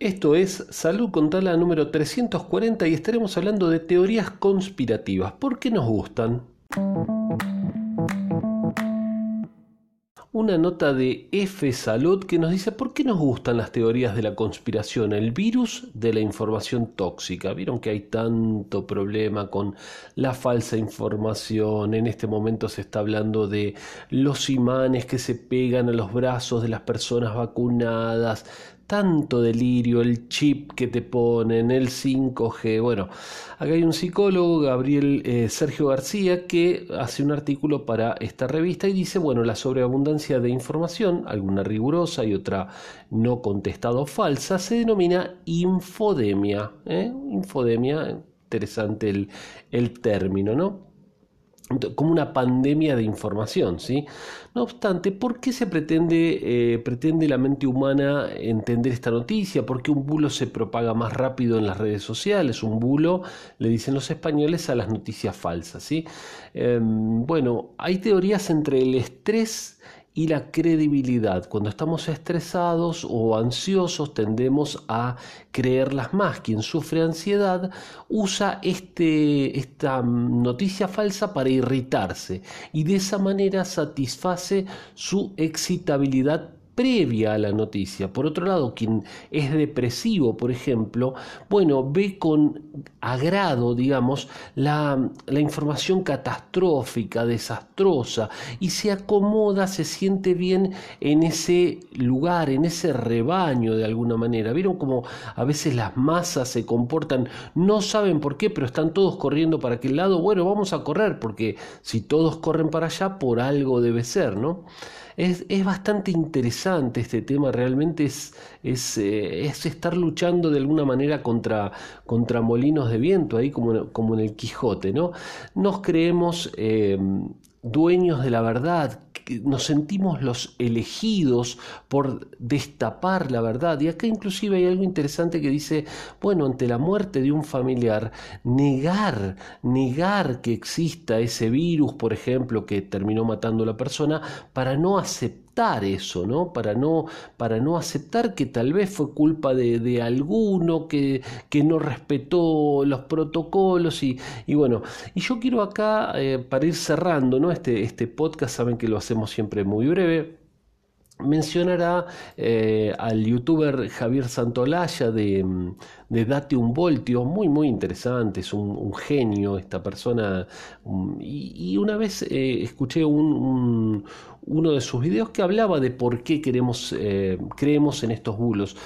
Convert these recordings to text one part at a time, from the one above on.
Esto es Salud con Tala número 340 y estaremos hablando de teorías conspirativas. ¿Por qué nos gustan? Una nota de F Salud que nos dice por qué nos gustan las teorías de la conspiración, el virus de la información tóxica. Vieron que hay tanto problema con la falsa información. En este momento se está hablando de los imanes que se pegan a los brazos de las personas vacunadas, tanto delirio, el chip que te ponen, el 5G. Bueno, acá hay un psicólogo, Gabriel eh, Sergio García, que hace un artículo para esta revista y dice, bueno, la sobreabundancia de información, alguna rigurosa y otra no contestado falsa, se denomina infodemia. ¿eh? Infodemia, interesante el, el término, ¿no? Como una pandemia de información, ¿sí? No obstante, ¿por qué se pretende, eh, pretende la mente humana entender esta noticia? ¿Por qué un bulo se propaga más rápido en las redes sociales? Un bulo, le dicen los españoles, a las noticias falsas, ¿sí? Em, bueno, hay teorías entre el estrés y la credibilidad. Cuando estamos estresados o ansiosos tendemos a creerlas más. Quien sufre ansiedad usa este, esta noticia falsa para irritarse y de esa manera satisface su excitabilidad previa a la noticia. Por otro lado, quien es depresivo, por ejemplo, bueno, ve con agrado, digamos, la, la información catastrófica, desastrosa, y se acomoda, se siente bien en ese lugar, en ese rebaño de alguna manera. ¿Vieron cómo a veces las masas se comportan, no saben por qué, pero están todos corriendo para aquel lado? Bueno, vamos a correr, porque si todos corren para allá, por algo debe ser, ¿no? Es, bastante interesante este tema, realmente es, eh, es, estar luchando de alguna manera contra, contra molinos de viento, ahí como, como en el Quijote, ¿no? Nos creemos eh, dueños de la verdad, nos sentimos los elegidos por destapar la verdad. Y acá inclusive hay algo interesante que dice, bueno, ante la muerte de un familiar, negar, negar que exista ese virus, por ejemplo, que terminó matando a la persona, para no aceptar eso, ¿no? Para no, para no aceptar que tal vez fue culpa de, alguno que, que, no respetó los protocolos y, y, bueno, y yo quiero acá, eh, para ir cerrando, ¿no? Este, este podcast, saben que lo hacemos siempre muy breve mencionará eh, al youtuber Javier Santolaya de, de, Date un Voltio, muy muy interesante, es un, genio esta persona, y, una vez eh, escuché un, uno de sus videos que hablaba de por qué queremos, eh, creemos en estos bulos,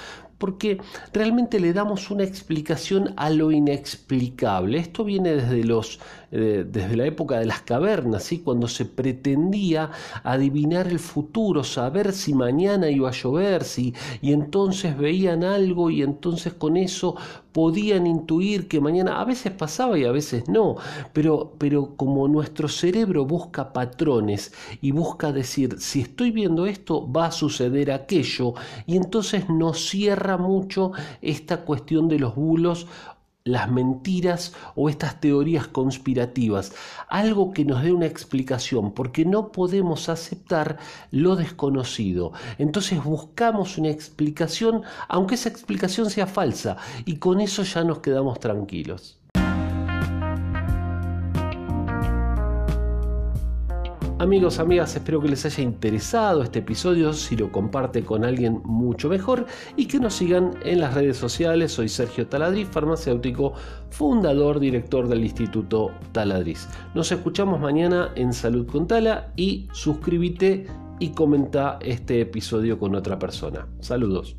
porque realmente le damos una explicación a lo inexplicable. Esto viene desde, los, eh, desde la época de las cavernas, ¿sí? cuando se pretendía adivinar el futuro, saber si mañana iba a llover, y entonces veían algo y entonces con eso podían intuir que mañana, a veces pasaba y a veces no, pero, pero como nuestro cerebro busca patrones y busca decir, si estoy viendo esto, va a suceder aquello, y entonces nos cierra mucho esta cuestión de los bulos las mentiras o estas teorías conspirativas, algo que nos dé una explicación, porque no podemos aceptar lo desconocido. Entonces buscamos una explicación, aunque esa explicación sea falsa, y con eso ya nos quedamos tranquilos. Amigos, amigas, espero que les haya interesado este episodio, si lo comparte con alguien mucho mejor y que nos sigan en las redes sociales. Soy Sergio Taladriz, farmacéutico, fundador, director del Instituto Taladriz. Nos escuchamos mañana en Salud con Tala y suscríbete y comenta este episodio con otra persona. Saludos.